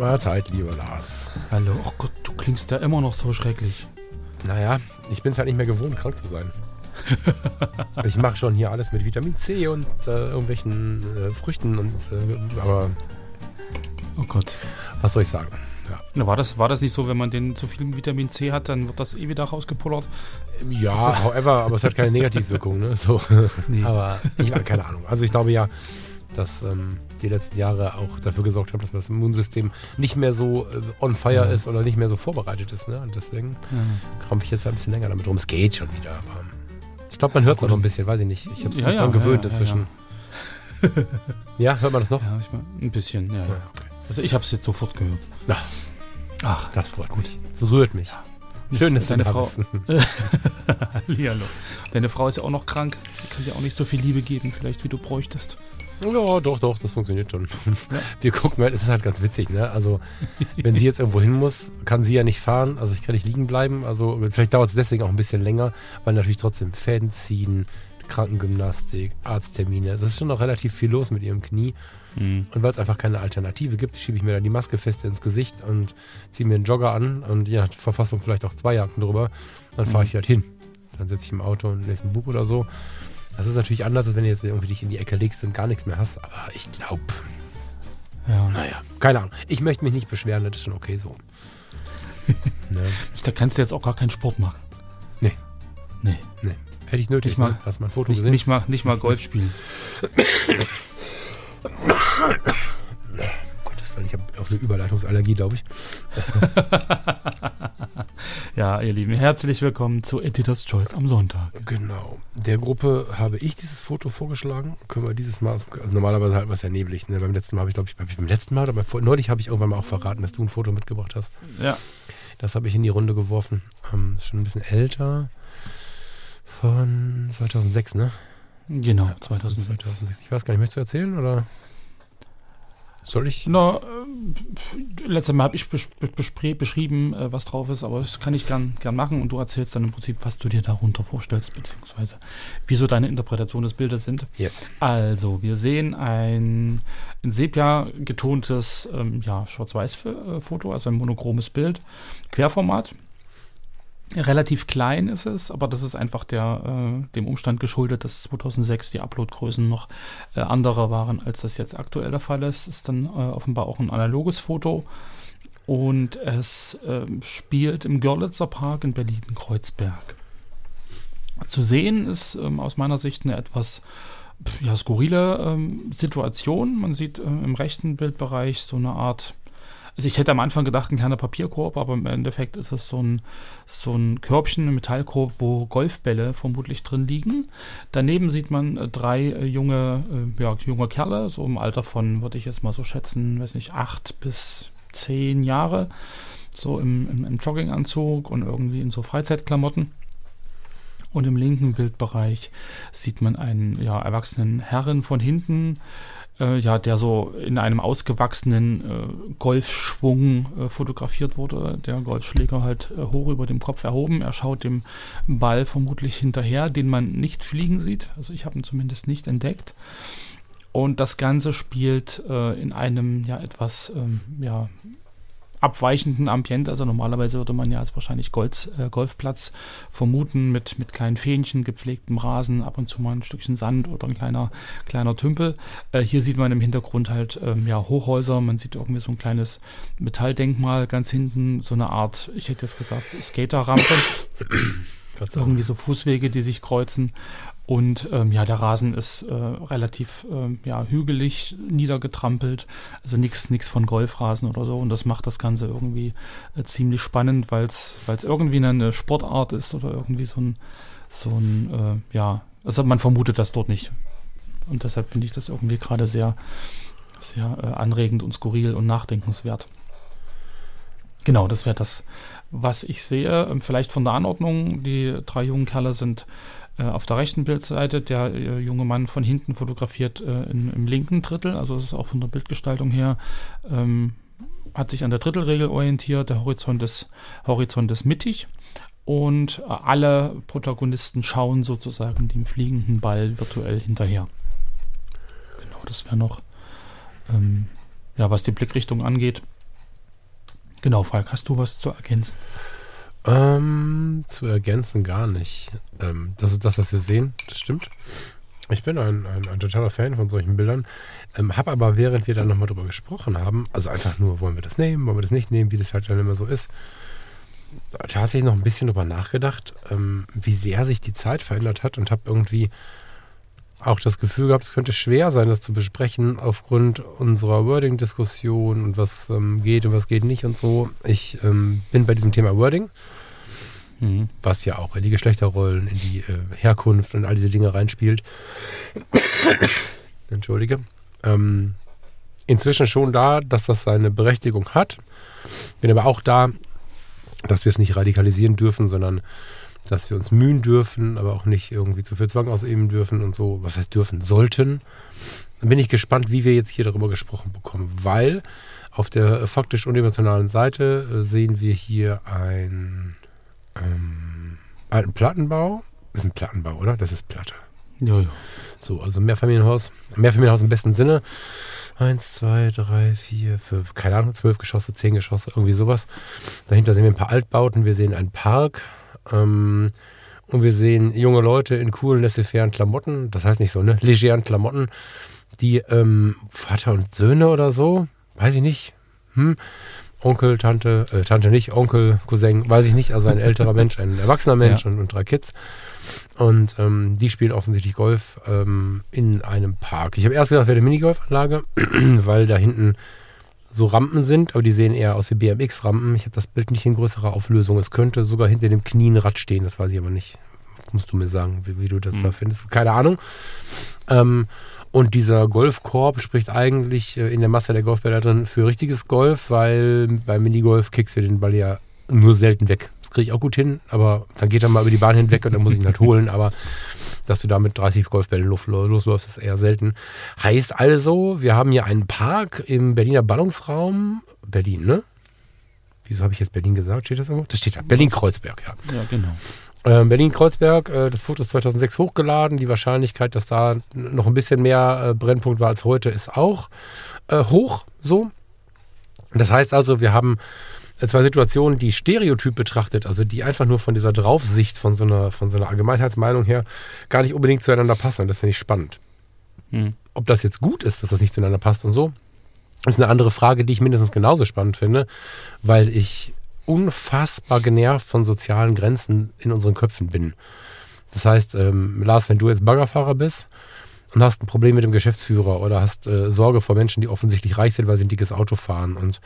Mahlzeit, lieber Lars. Hallo, oh Gott, du klingst da immer noch so schrecklich. Naja, ich bin es halt nicht mehr gewohnt, krank zu sein. ich mache schon hier alles mit Vitamin C und äh, irgendwelchen äh, Früchten und äh, aber Oh Gott. was soll ich sagen? Ja, Na, war, das, war das nicht so, wenn man den zu viel Vitamin C hat, dann wird das eh wieder rausgepullert? ja however, aber es hat keine Negativwirkung, ne? So. Nee. Aber ich habe keine Ahnung. Also ich glaube ja, dass ähm, die letzten Jahre auch dafür gesorgt haben, dass das Immunsystem nicht mehr so äh, on fire Ja. ist oder nicht mehr so vorbereitet ist. Ne? Und deswegen krampfe ich jetzt ein bisschen länger damit rum. Es geht schon wieder, aber ich glaube, man hört es auch noch ein bisschen, weiß ich nicht. Ich habe es Ja, mich ja, dran ja, gewöhnt ja, inzwischen. Ja, hört man das noch? Ja, ich mein, ein bisschen, ja. Ja, ja. okay. Also ich habe es jetzt sofort gehört. Ja, Ach, das freut mich. Es rührt mich. Schön, dass du deine Frau. Hallihallo. Deine Frau ist ja auch noch krank. Sie kann dir auch nicht so viel Liebe geben, vielleicht wie du bräuchtest. Ja, doch, doch, das funktioniert schon. Wir gucken halt, es ist halt ganz witzig, ne? Also, wenn sie jetzt irgendwo hin muss, kann sie ja nicht fahren, also ich kann nicht liegen bleiben. Also, vielleicht dauert es deswegen auch ein bisschen länger, weil natürlich trotzdem Fäden ziehen, Krankengymnastik, Arzttermine. Das ist schon noch relativ viel los mit ihrem Knie. Und weil es einfach keine Alternative gibt, schiebe ich mir dann die Maske fest ins Gesicht und ziehe mir einen Jogger an und je nach Verfassung vielleicht auch zwei Jacken drüber. Dann fahre ich halt hin. Dann sitze ich im Auto und lese ein Buch oder so. Das ist natürlich anders, als wenn du jetzt irgendwie dich in die Ecke legst und gar nichts mehr hast. Aber ich glaube, Ja. naja, keine Ahnung. Ich möchte mich nicht beschweren, das ist schon okay so. ne? Da kannst du jetzt auch gar keinen Sport machen. Nee. Nee. Nee. Hätte ich nötig, Nicht mal- ne? Hast du mein Foto Nicht, gesehen? nicht, mal, nicht mal Golf spielen. Gottes Willen, ich habe auch eine Überleitungsallergie, glaube ich. Ja, ihr Lieben, herzlich willkommen zu Editor's Choice am Sonntag. Genau. Der Gruppe habe ich dieses Foto vorgeschlagen. Können wir dieses Mal, also normalerweise halten wir es ja neblig. Ne? Beim letzten Mal habe ich, glaube ich, beim letzten Mal beim, vor- neulich habe ich irgendwann mal auch verraten, dass du ein Foto mitgebracht hast. Ja. Das habe ich in die Runde geworfen. Ähm, ist schon ein bisschen älter. Von 2006, ne? Genau, 2006. 2006. Ich weiß gar nicht, möchtest du erzählen oder soll ich? Na, äh, letztes Mal habe ich beschrieben, äh, was drauf ist, aber das kann ich gern, gern machen und du erzählst dann im Prinzip, was du dir darunter vorstellst, beziehungsweise wieso deine Interpretation des Bildes sind. Yes. Also, wir sehen ein in Sepia getontes ähm, ja, Schwarz-Weiß-Foto, also ein monochromes Bild, Querformat. Relativ klein ist es, aber das ist einfach der, äh, dem Umstand geschuldet, dass 2006 die Uploadgrößen noch äh, andere waren, als das jetzt aktuell der Fall ist. Ist dann äh, offenbar auch ein analoges Foto. Und es ähm, spielt im Görlitzer Park in Berlin-Kreuzberg. Zu sehen ist ähm, aus meiner Sicht eine etwas ja, skurrile ähm, Situation. Man sieht äh, im rechten Bildbereich so eine Art, also ich hätte am Anfang gedacht, ein kleiner Papierkorb, aber im Endeffekt ist es so ein, so ein Körbchen, ein Metallkorb, wo Golfbälle vermutlich drin liegen. Daneben sieht man äh, drei äh, junge, äh, ja, junge Kerle, so im Alter von, würde ich jetzt mal so schätzen, weiß nicht, acht bis zehn Jahre, so im, im, im Jogginganzug und irgendwie in so Freizeitklamotten. Und im linken Bildbereich sieht man einen ja, erwachsenen Herren von hinten, äh, ja, der so in einem ausgewachsenen äh, Golfschwung äh, fotografiert wurde. Der Golfschläger halt äh, hoch über dem Kopf erhoben. Er schaut dem Ball vermutlich hinterher, den man nicht fliegen sieht. Also ich habe ihn zumindest nicht entdeckt. Und das Ganze spielt äh, in einem ja etwas ähm, ja, abweichenden Ambiente. Also normalerweise würde man ja als wahrscheinlich Golz, äh, Golfplatz vermuten mit, mit kleinen Fähnchen, gepflegtem Rasen, ab und zu mal ein Stückchen Sand oder ein kleiner, kleiner Tümpel. Äh, hier sieht man im Hintergrund halt ähm, ja, Hochhäuser, man sieht irgendwie so ein kleines Metalldenkmal ganz hinten, so eine Art, ich hätte jetzt gesagt, Skaterrampe. irgendwie so Fußwege, die sich kreuzen. Und ähm, ja, der Rasen ist äh, relativ ähm, ja, hügelig, niedergetrampelt. Also nichts von Golfrasen oder so. Und das macht das Ganze irgendwie äh, ziemlich spannend, weil es irgendwie eine Sportart ist oder irgendwie so ein, so ein äh, ja, also man vermutet das dort nicht. Und deshalb finde ich das irgendwie gerade sehr, Sehr äh, anregend und skurril und nachdenkenswert. Genau, das wäre das, was ich sehe. Ähm, vielleicht von der Anordnung. Die drei jungen Kerle sind äh, auf der rechten Bildseite. Der äh, junge Mann von hinten fotografiert äh, in, im linken Drittel. Also es ist auch von der Bildgestaltung her. Ähm, hat sich an der Drittelregel orientiert. Der Horizont ist, Horizont ist mittig. Und äh, alle Protagonisten schauen sozusagen dem fliegenden Ball virtuell hinterher. Genau, das wäre noch, ähm, ja, was die Blickrichtung angeht. Genau, Falk, hast du was zu ergänzen? Ähm, zu ergänzen gar nicht. Ähm, das ist das, was wir sehen, das stimmt. Ich bin ein, ein, ein totaler Fan von solchen Bildern. Ähm, habe aber, während wir dann nochmal drüber gesprochen haben, also einfach nur, wollen wir das nehmen, wollen wir das nicht nehmen, wie das halt dann immer so ist, tatsächlich noch ein bisschen drüber nachgedacht, ähm, wie sehr sich die Zeit verändert hat und habe irgendwie auch das Gefühl gehabt, es könnte schwer sein, das zu besprechen aufgrund unserer Wording-Diskussion und was ähm, geht und was geht nicht und so. Ich ähm, bin bei diesem Thema Wording, mhm. was ja auch in die Geschlechterrollen, in die äh, Herkunft und all diese Dinge reinspielt. Entschuldige. Ähm, inzwischen schon da, dass das seine Berechtigung hat. Bin aber auch da, dass wir es nicht radikalisieren dürfen, sondern dass wir uns mühen dürfen, aber auch nicht irgendwie zu viel Zwang ausüben dürfen und so, was heißt dürfen, sollten. Dann bin ich gespannt, wie wir jetzt hier darüber gesprochen bekommen, weil auf der faktisch unemotionalen Seite äh, sehen wir hier ein, ähm, alten Plattenbau. Das ist ein Plattenbau, oder? Das ist Platte. Ja, ja. So, also Mehrfamilienhaus. Mehrfamilienhaus im besten Sinne. Eins, zwei, drei, vier, fünf, keine Ahnung, zwölf Geschosse, zehn Geschosse, irgendwie sowas. Dahinter sehen wir ein paar Altbauten. Wir sehen einen Park ähm, und wir sehen junge Leute in coolen, laissez-faire Klamotten, das heißt nicht so, ne, legeren Klamotten, die ähm, Vater und Söhne oder so, weiß ich nicht, hm, Onkel, Tante, äh, Tante nicht, Onkel, Cousin, weiß ich nicht, also ein älterer Mensch, ein erwachsener Mensch ja. und, und, drei Kids. Und ähm, die spielen offensichtlich Golf ähm, in einem Park. Ich habe erst gedacht, wäre eine Minigolfanlage, weil da hinten so Rampen sind, aber die sehen eher aus wie BMX-Rampen. Ich habe das Bild nicht in größerer Auflösung. Es könnte sogar hinter dem Knie ein Rad stehen, das weiß ich aber nicht. Musst du mir sagen, wie, wie du das mhm. da findest. Keine Ahnung. Ähm, und dieser Golfkorb spricht eigentlich äh, in der Masse der Golfbälle drin für richtiges Golf, weil beim Minigolf kickst du den Ball ja nur selten weg. Das kriege ich auch gut hin, aber dann geht er mal über die Bahn hinweg und dann muss ich ihn halt holen. Aber dass du da mit 30 Golfbällen losläufst, ist eher selten. Heißt also, wir haben hier einen Park im Berliner Ballungsraum. Berlin, ne? Wieso habe ich jetzt Berlin gesagt? Steht das irgendwo? Das steht da. Berlin-Kreuzberg, ja. Ja, genau. Ähm, Berlin-Kreuzberg, äh, das Foto ist 2006 hochgeladen. Die Wahrscheinlichkeit, dass da noch ein bisschen mehr äh, Brennpunkt war als heute, ist auch äh, hoch. So. Das heißt also, wir haben zwei Situationen, die stereotyp betrachtet, also die einfach nur von dieser Draufsicht, von so einer, von so einer Allgemeinheitsmeinung her, gar nicht unbedingt zueinander passen. Das finde ich spannend. Hm. Ob das jetzt gut ist, dass das nicht zueinander passt und so, ist eine andere Frage, die ich mindestens genauso spannend finde, weil ich unfassbar genervt von sozialen Grenzen in unseren Köpfen bin. Das heißt, ähm, Lars, wenn du jetzt Baggerfahrer bist und hast ein Problem mit dem Geschäftsführer oder hast äh, Sorge vor Menschen, die offensichtlich reich sind, weil sie ein dickes Auto fahren und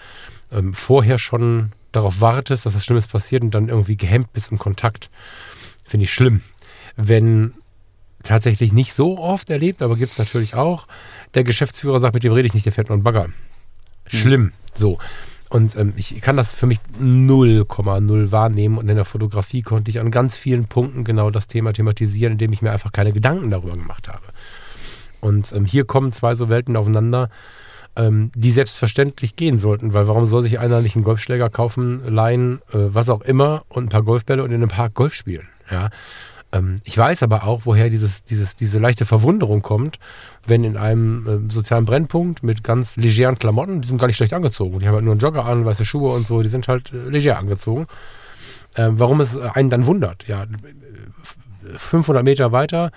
ähm, vorher schon darauf wartest, dass was Schlimmes passiert und dann irgendwie gehemmt bist im Kontakt, finde ich schlimm. Wenn tatsächlich nicht so oft erlebt, aber gibt es natürlich auch, der Geschäftsführer sagt, mit dem rede ich nicht, der fährt nur einen Bagger. Schlimm. Mhm. So. Und ähm, ich kann das für mich 0,0 wahrnehmen. Und in der Fotografie konnte ich an ganz vielen Punkten genau das Thema thematisieren, indem ich mir einfach keine Gedanken darüber gemacht habe. Und ähm, hier kommen zwei so Welten aufeinander, ähm, die selbstverständlich gehen sollten, weil warum soll sich einer nicht einen Golfschläger kaufen, leihen, äh, was auch immer und ein paar Golfbälle und in einem Park Golf spielen? Ja. Ähm, ich weiß aber auch, woher dieses, dieses, diese leichte Verwunderung kommt, wenn in einem äh, sozialen Brennpunkt mit ganz legeren Klamotten, die sind gar nicht schlecht angezogen, die haben halt nur einen Jogger an, weiße Schuhe und so, die sind halt äh, leger angezogen. Äh, warum es einen dann wundert, ja, 500 Meter weiter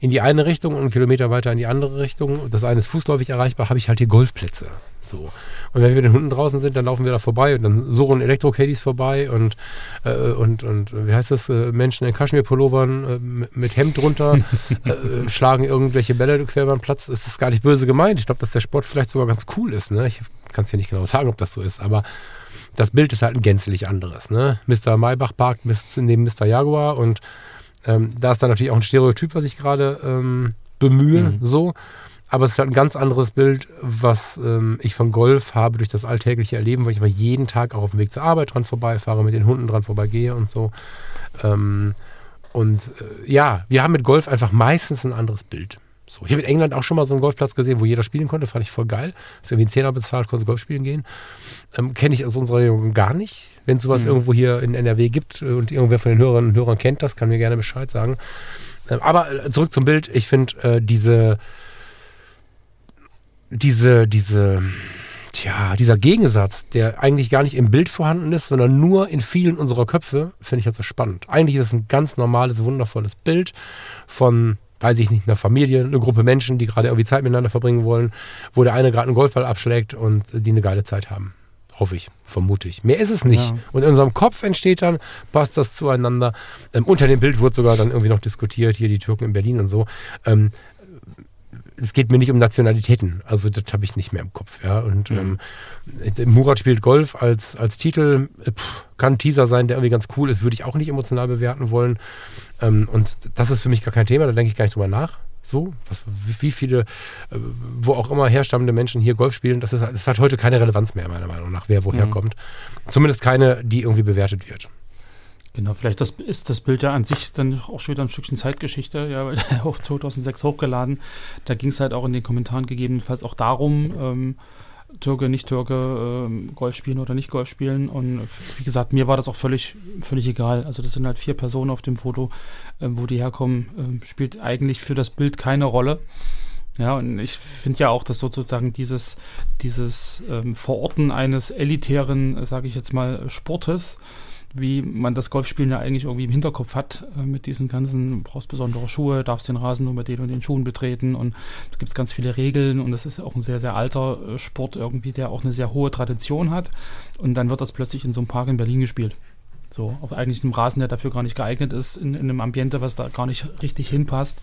in die eine Richtung und einen Kilometer weiter in die andere Richtung. Das eine ist fußläufig erreichbar, habe ich halt hier Golfplätze. So. Und wenn wir mit den Hunden draußen sind, dann laufen wir da vorbei und dann surren Elektro-Caddies vorbei und, äh, und, und wie heißt das, äh, Menschen in Kaschmir-Pullovern äh, mit, Hemd drunter äh, schlagen irgendwelche Bälle quer beim Platz. Es ist gar nicht böse gemeint. Ich glaube, dass der Sport vielleicht sogar ganz cool ist. Ne? Ich kann es ja nicht genau sagen, ob das so ist, aber das Bild ist halt ein gänzlich anderes. Ne? Mr. Maybach parkt neben Mr. Jaguar und ähm, da ist dann natürlich auch ein Stereotyp, was ich gerade ähm, bemühe, mhm. so. aber es ist halt ein ganz anderes Bild, was ähm, ich von Golf habe durch das alltägliche Erleben, weil ich aber jeden Tag auch auf dem Weg zur Arbeit dran vorbeifahre, mit den Hunden dran vorbeigehe und so. Ähm, und äh, ja, wir haben mit Golf einfach meistens ein anderes Bild. So, ich habe in England auch schon mal so einen Golfplatz gesehen, wo jeder spielen konnte, fand ich voll geil. Ist irgendwie ein Zehner bezahlt, konnte Golf spielen gehen. Ähm, Kenne ich aus unserer Region gar nicht. Wenn es sowas Mhm. irgendwo hier in NRW gibt äh, und irgendwer von den Hörerinnen und Hörern kennt das, kann mir gerne Bescheid sagen. Ähm, aber äh, zurück zum Bild. Ich finde äh, diese, diese, diese, tja, dieser Gegensatz, der eigentlich gar nicht im Bild vorhanden ist, sondern nur in vielen unserer Köpfe, finde ich halt so spannend. Eigentlich ist es ein ganz normales, wundervolles Bild von, weiß ich nicht, einer Familie, eine Gruppe Menschen, die gerade irgendwie Zeit miteinander verbringen wollen, wo der eine gerade einen Golfball abschlägt und die eine geile Zeit haben. Hoffe ich, vermute ich. Mehr ist es nicht. Ja. Und in unserem Kopf entsteht dann, passt das zueinander. Ähm, unter dem Bild wurde sogar dann irgendwie noch diskutiert, hier die Türken in Berlin und so. Ähm, es geht mir nicht um Nationalitäten, also das habe ich nicht mehr im Kopf. Ja? Und ähm, Murat spielt Golf als, als Titel, äh, pff, kann ein Teaser sein, der irgendwie ganz cool ist, würde ich auch nicht emotional bewerten wollen. Ähm, und das ist für mich gar kein Thema, da denke ich gar nicht drüber nach. So, was, wie, viele, äh, wo auch immer herstammende Menschen hier Golf spielen, das, ist, das hat heute keine Relevanz mehr, meiner Meinung nach, wer woher Mhm. kommt. Zumindest keine, die irgendwie bewertet wird. Genau, vielleicht das, ist das Bild ja an sich dann auch schon wieder ein Stückchen Zeitgeschichte, ja, weil auf 2006 hochgeladen. Da ging es halt auch in den Kommentaren gegebenenfalls auch darum, ähm, Türke, nicht Türke, ähm, Golf spielen oder nicht Golf spielen. Und äh, wie gesagt, mir war das auch völlig, völlig egal. Also das sind halt vier Personen auf dem Foto, ähm, wo die herkommen, ähm, spielt eigentlich für das Bild keine Rolle. Ja, und ich finde ja auch, dass sozusagen dieses, dieses ähm, Verorten eines elitären, sage ich jetzt mal, Sportes, wie man das Golfspielen ja eigentlich irgendwie im Hinterkopf hat, äh, mit diesen ganzen, du brauchst besondere Schuhe, darfst den Rasen nur mit den und den Schuhen betreten und da gibt es ganz viele Regeln und das ist auch ein sehr, sehr alter äh, Sport irgendwie, der auch eine sehr hohe Tradition hat und dann wird das plötzlich in so einem Park in Berlin gespielt. So, auf eigentlich einem Rasen, der dafür gar nicht geeignet ist, in, in einem Ambiente, was da gar nicht richtig hinpasst.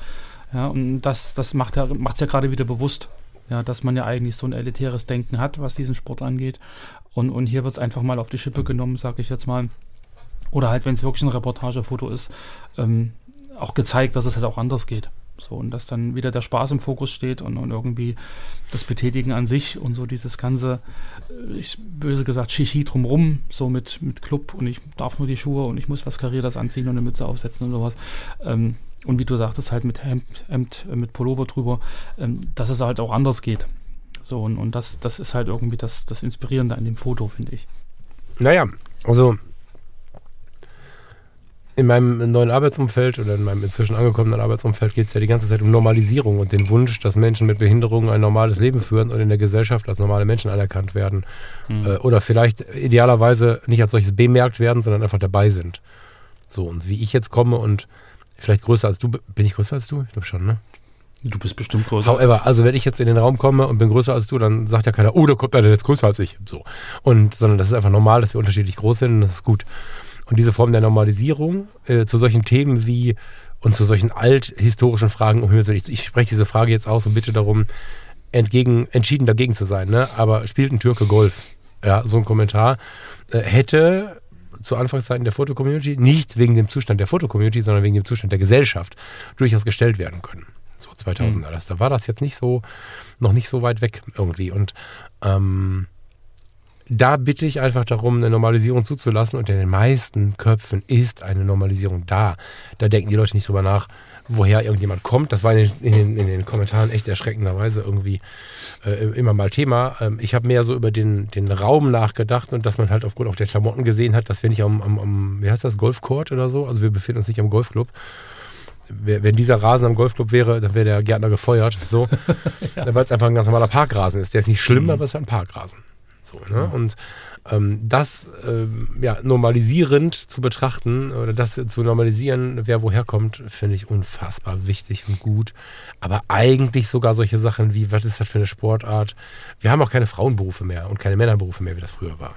Ja, und das, das macht ja, ja gerade wieder bewusst, ja, dass man ja eigentlich so ein elitäres Denken hat, was diesen Sport angeht. Und, und hier wird es einfach mal auf die Schippe genommen, sage ich jetzt mal. Oder halt, wenn es wirklich ein Reportagefoto ist, ähm, auch gezeigt, dass es halt auch anders geht. So, und dass dann wieder der Spaß im Fokus steht und, und irgendwie das Betätigen an sich und so dieses ganze, äh, ich böse gesagt, Shishi drumrum, so mit, mit Club und ich darf nur die Schuhe und ich muss was Karrieres anziehen und eine Mütze aufsetzen und sowas. Ähm, und wie du sagtest, halt mit Hemd, Hemd äh, mit Pullover drüber, ähm, dass es halt auch anders geht. So, und, und das, das ist halt irgendwie das, das Inspirierende an dem Foto, finde ich. Naja, also in meinem neuen Arbeitsumfeld oder in meinem inzwischen angekommenen Arbeitsumfeld geht es ja die ganze Zeit um Normalisierung und den Wunsch, dass Menschen mit Behinderungen ein normales Leben führen und in der Gesellschaft als normale Menschen anerkannt werden. Äh, oder vielleicht idealerweise nicht als solches bemerkt werden, sondern einfach dabei sind. So, und wie ich jetzt komme und vielleicht größer als du, bin ich größer als du? Ich glaube schon, ne? Du bist bestimmt größer. However, also wenn ich jetzt in den Raum komme und bin größer als du, dann sagt ja keiner, oh, da kommt einer jetzt größer als ich. So. Und, sondern das ist einfach normal, dass wir unterschiedlich groß sind und das ist gut. Und diese Form der Normalisierung äh, zu solchen Themen wie und zu solchen althistorischen Fragen, um Himmels Willen, ich, ich spreche diese Frage jetzt aus und bitte darum, entgegen, entschieden dagegen zu sein, ne? Aber spielt ein Türke Golf? Ja, so ein Kommentar äh, hätte zu Anfangszeiten der Fotocommunity nicht wegen dem Zustand der Fotocommunity, sondern wegen dem Zustand der Gesellschaft durchaus gestellt werden können. So 2000er. Das, da war das jetzt nicht so, noch nicht so weit weg irgendwie. Und ähm, da bitte ich einfach darum, eine Normalisierung zuzulassen. Und in den meisten Köpfen ist eine Normalisierung da. Da denken die Leute nicht drüber nach, woher irgendjemand kommt. Das war in den, in den, in den Kommentaren echt erschreckenderweise irgendwie äh, immer mal Thema. Ähm, ich habe mehr so über den, den Raum nachgedacht und dass man halt aufgrund auch der Klamotten gesehen hat, dass wir nicht am, am, am wie heißt das, Golfcourt oder so, also wir befinden uns nicht am Golfclub. Wenn dieser Rasen am Golfclub wäre, dann wäre der Gärtner gefeuert. So. Weil es einfach ein ganz normaler Parkrasen ist. Der ist nicht schlimm, Mhm. aber es ist halt ein Parkrasen. So, ne? Und ähm, das ähm, ja, normalisierend zu betrachten oder das zu normalisieren, wer woher kommt, finde ich unfassbar wichtig und gut. Aber eigentlich sogar solche Sachen wie, was ist das für eine Sportart? Wir haben auch keine Frauenberufe mehr und keine Männerberufe mehr, wie das früher war.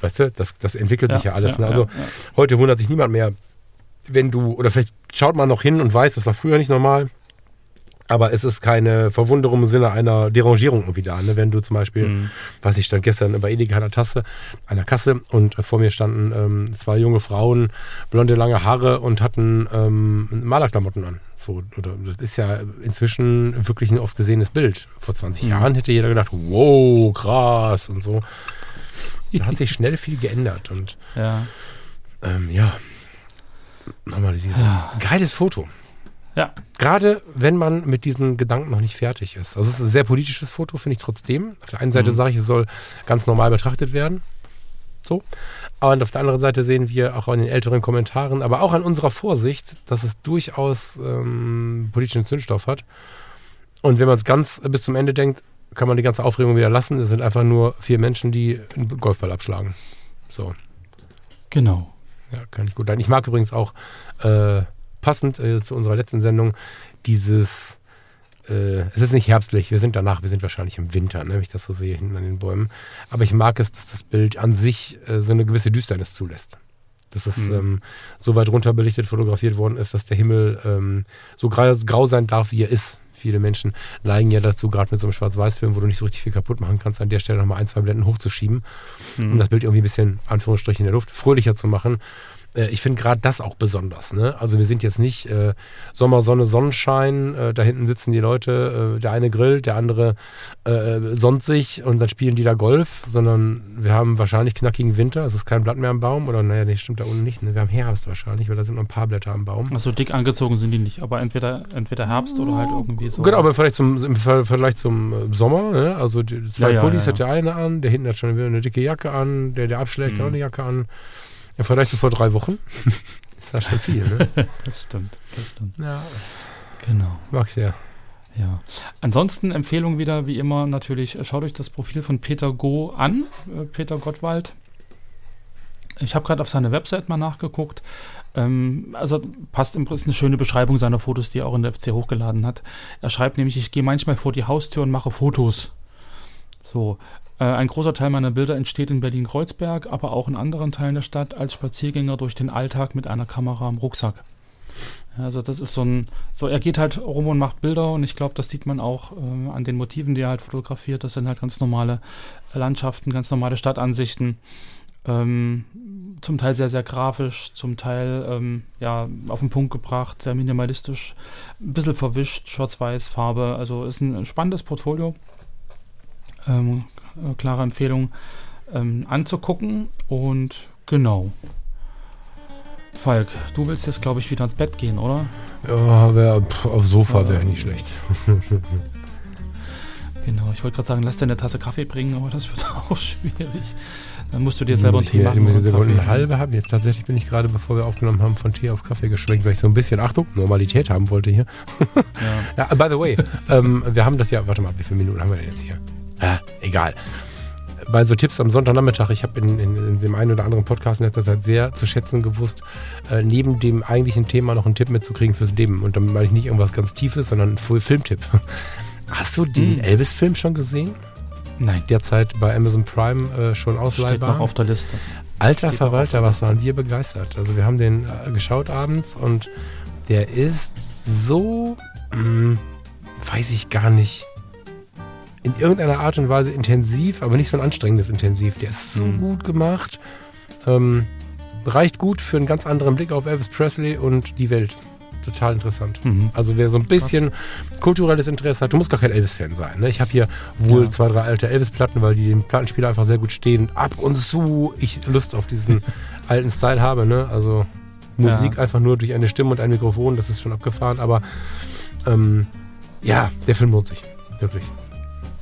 Weißt du, das, das entwickelt sich ja alles. ne? Also ja. heute wundert sich niemand mehr, wenn du, oder vielleicht schaut man noch hin und weiß, das war früher nicht normal. Aber es ist keine Verwunderung im Sinne einer Derangierung irgendwie da. Ne? Wenn du zum Beispiel, Mhm. weiß ich, stand gestern bei Edeka an der Tasse, der Kasse und vor mir standen ähm, zwei junge Frauen, blonde, lange Haare und hatten ähm, Malerklamotten an. So, oder, das ist ja inzwischen wirklich ein oft gesehenes Bild. Vor 20 Mhm. Jahren hätte jeder gedacht, wow, krass und so. Da hat sich schnell viel geändert und Ja. ähm, ja, normalisiert. Geiles Foto. Ja. Gerade wenn man mit diesen Gedanken noch nicht fertig ist. Also es ist ein sehr politisches Foto, finde ich trotzdem. Auf der einen Seite Mhm. sage ich, es soll ganz normal betrachtet werden. So. Aber auf der anderen Seite sehen wir auch an den älteren Kommentaren, aber auch an unserer Vorsicht, dass es durchaus ähm, politischen Zündstoff hat. Und wenn man es ganz bis zum Ende denkt, kann man die ganze Aufregung wieder lassen. Es sind einfach nur vier Menschen, die einen Golfball abschlagen. So. Genau. Ja, kann ich gut leiden. Ich mag übrigens auch äh, passend äh, zu unserer letzten Sendung dieses, äh, es ist nicht herbstlich, wir sind danach, wir sind wahrscheinlich im Winter, ne, wenn ich das so sehe hinten an den Bäumen. Aber ich mag es, dass das Bild an sich äh, so eine gewisse Düsternis zulässt. Dass es Mhm. ähm, so weit runterbelichtet fotografiert worden ist, dass der Himmel ähm, so grau, grau sein darf, wie er ist. Viele Menschen neigen ja dazu, gerade mit so einem Schwarz-Weiß-Film, wo du nicht so richtig viel kaputt machen kannst, an der Stelle nochmal ein, zwei Blenden hochzuschieben Mhm. um das Bild irgendwie ein bisschen, Anführungsstrichen in der Luft, fröhlicher zu machen. Äh, ich finde gerade das auch besonders. Ne? Also wir sind jetzt nicht äh, Sommer, Sonne, Sonnenschein, äh, da hinten sitzen die Leute, äh, der eine grillt, der andere äh, sonnt sich und dann spielen die da Golf, sondern wir haben wahrscheinlich knackigen Winter, es ist kein Blatt mehr am Baum oder naja, nee, stimmt da unten nicht. Ne? Wir haben Herbst wahrscheinlich, weil da sind noch ein paar Blätter am Baum. Also dick angezogen sind die nicht, aber entweder, entweder Herbst oder halt irgendwie so. Genau, aber vielleicht zum, im Ver- Vergleich zum Sommer, ne? also die zwei Ja, ja, Pullis ja, hat der eine an, der hinten hat schon wieder eine dicke Jacke an, der, der abschlägt, hat Mhm. auch eine Jacke an. Im Vergleich zu vor drei Wochen ist das schon viel, ne? Das stimmt, das stimmt. ja, Genau. mag ich ja. Ja. Ansonsten Empfehlung wieder, wie immer, natürlich, äh, schaut euch das Profil von Peter Go an, äh, Peter Gottwald. Ich habe gerade auf seine Website mal nachgeguckt. Ähm, also passt im Prinzip eine schöne Beschreibung seiner Fotos, die er auch in der FC hochgeladen hat. Er schreibt nämlich, ich gehe manchmal vor die Haustür und mache Fotos. So, ein großer Teil meiner Bilder entsteht in Berlin-Kreuzberg, aber auch in anderen Teilen der Stadt als Spaziergänger durch den Alltag mit einer Kamera am Rucksack. Also das ist so ein, so er geht halt rum und macht Bilder und ich glaube, das sieht man auch äh, an den Motiven, die er halt fotografiert. Das sind halt ganz normale Landschaften, ganz normale Stadtansichten. Ähm, zum Teil sehr, sehr grafisch, zum Teil ähm, ja, auf den Punkt gebracht, sehr minimalistisch, ein bisschen verwischt, schwarz-weiß, Farbe. Also ist ein spannendes Portfolio. Ähm, äh, klare Empfehlung ähm, anzugucken und genau. Falk, du willst jetzt, glaube ich, wieder ins Bett gehen, oder? Ja, wär, pff, auf Sofa wäre nicht schlecht. Genau, ich wollte gerade sagen, lass dir eine Tasse Kaffee bringen, aber das wird auch schwierig. Dann musst du dir selber einen Tee mir- machen. ich Kaffee. eine halbe haben. Jetzt tatsächlich bin ich gerade, bevor wir aufgenommen haben, von Tee auf Kaffee geschwenkt, weil ich so ein bisschen, Achtung, Normalität haben wollte hier. Ja. Ja, by the way, ähm, wir haben das ja, warte mal, wie viele Minuten haben wir denn jetzt hier? Ah, egal. Bei so Tipps am Sonntagnachmittag, ich habe in, in, in dem einen oder anderen Podcast in letzter Zeit sehr zu schätzen gewusst, äh, neben dem eigentlichen Thema noch einen Tipp mitzukriegen fürs Leben. Und damit meine ich nicht irgendwas ganz Tiefes, sondern einen Filmtipp. Hast du den Hm. Elvis-Film schon gesehen? Nein, Derzeit bei Amazon Prime äh, schon steht noch ausleihbar. auf der Liste. Alter steht Verwalter, was waren wir begeistert. Also wir haben den äh, geschaut abends und der ist so, mh, weiß ich gar nicht, in irgendeiner Art und Weise intensiv, aber nicht so ein anstrengendes Intensiv. Der ist so Mhm. gut gemacht. Ähm, reicht gut für einen ganz anderen Blick auf Elvis Presley und die Welt. Total interessant. Mhm. Also wer so ein bisschen kulturelles Interesse hat, du musst gar kein Elvis-Fan sein. Ne? Ich habe hier wohl Ja. zwei, drei alte Elvis-Platten, weil die den Plattenspieler einfach sehr gut stehen. Ab und zu ich Lust auf diesen alten Style habe. Ne? Also Musik Ja. einfach nur durch eine Stimme und ein Mikrofon, das ist schon abgefahren. Aber ähm, ja, der Film lohnt sich. Wirklich.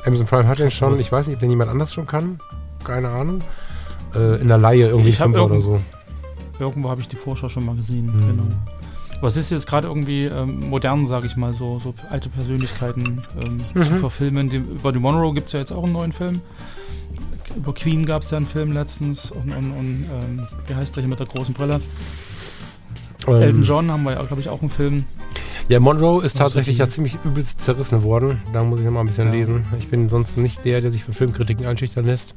Amazon Prime hat den schon. Ich weiß nicht, ob den jemand anders schon kann. Keine Ahnung. Äh, in der Laie irgendwie Ich hab Fünfer oder irgend- so. Irgendwo habe ich die Vorschau schon mal gesehen. Mhm. Genau. Was ist jetzt gerade irgendwie ähm, modern, sage ich mal, so, so alte Persönlichkeiten ähm, Mhm. zu verfilmen? Die, über die Monroe gibt es ja jetzt auch einen neuen Film. Über Queen gab es ja einen Film letztens und, und, und ähm, wie heißt der hier mit der großen Brille? Ähm, Elton John haben wir ja, glaube ich, auch einen Film. Ja, Monroe ist tatsächlich ja ziemlich übelst zerrissen worden. Da muss ich noch mal ein bisschen Ja. lesen. Ich bin sonst nicht der, der sich von Filmkritiken einschüchtern lässt.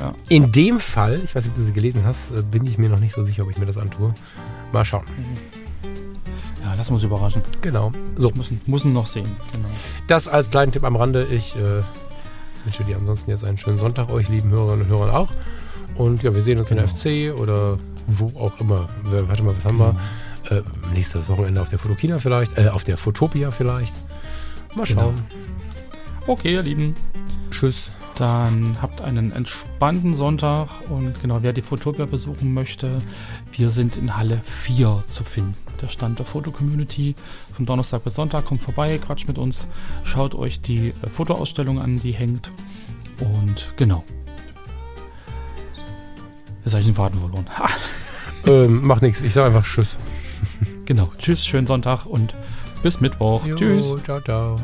Ja. In dem Fall, ich weiß nicht, ob du sie gelesen hast, äh, bin ich mir noch nicht so sicher, ob ich mir das antue. Mal schauen. Ja, lassen wir uns überraschen. Genau. So, muss ihn noch sehen. Genau. das als kleinen Tipp am Rande. Ich äh, wünsche dir ansonsten jetzt einen schönen Sonntag, euch lieben Hörerinnen und Hörern auch. Und ja, wir sehen uns in der Genau. FC oder wo auch immer. Warte mal, was haben wir? Äh, nächstes Wochenende auf der Fotokina vielleicht, äh, auf der Fotopia vielleicht. Mal Genau. schauen. Okay, ihr Lieben. Tschüss. Dann habt einen entspannten Sonntag und genau, wer die Fotopia besuchen möchte, wir sind in Halle 4 zu finden. Der Stand der Foto-Community von Donnerstag bis Sonntag. Kommt vorbei, quatscht mit uns, schaut euch die äh, Fotoausstellung an, die hängt. Und genau. Jetzt habe ich den Faden verloren. Ähm, macht nichts. Ich sage einfach Tschüss. Genau. Tschüss, schönen Sonntag und bis Mittwoch. Jo, Tschüss. Ciao, ciao.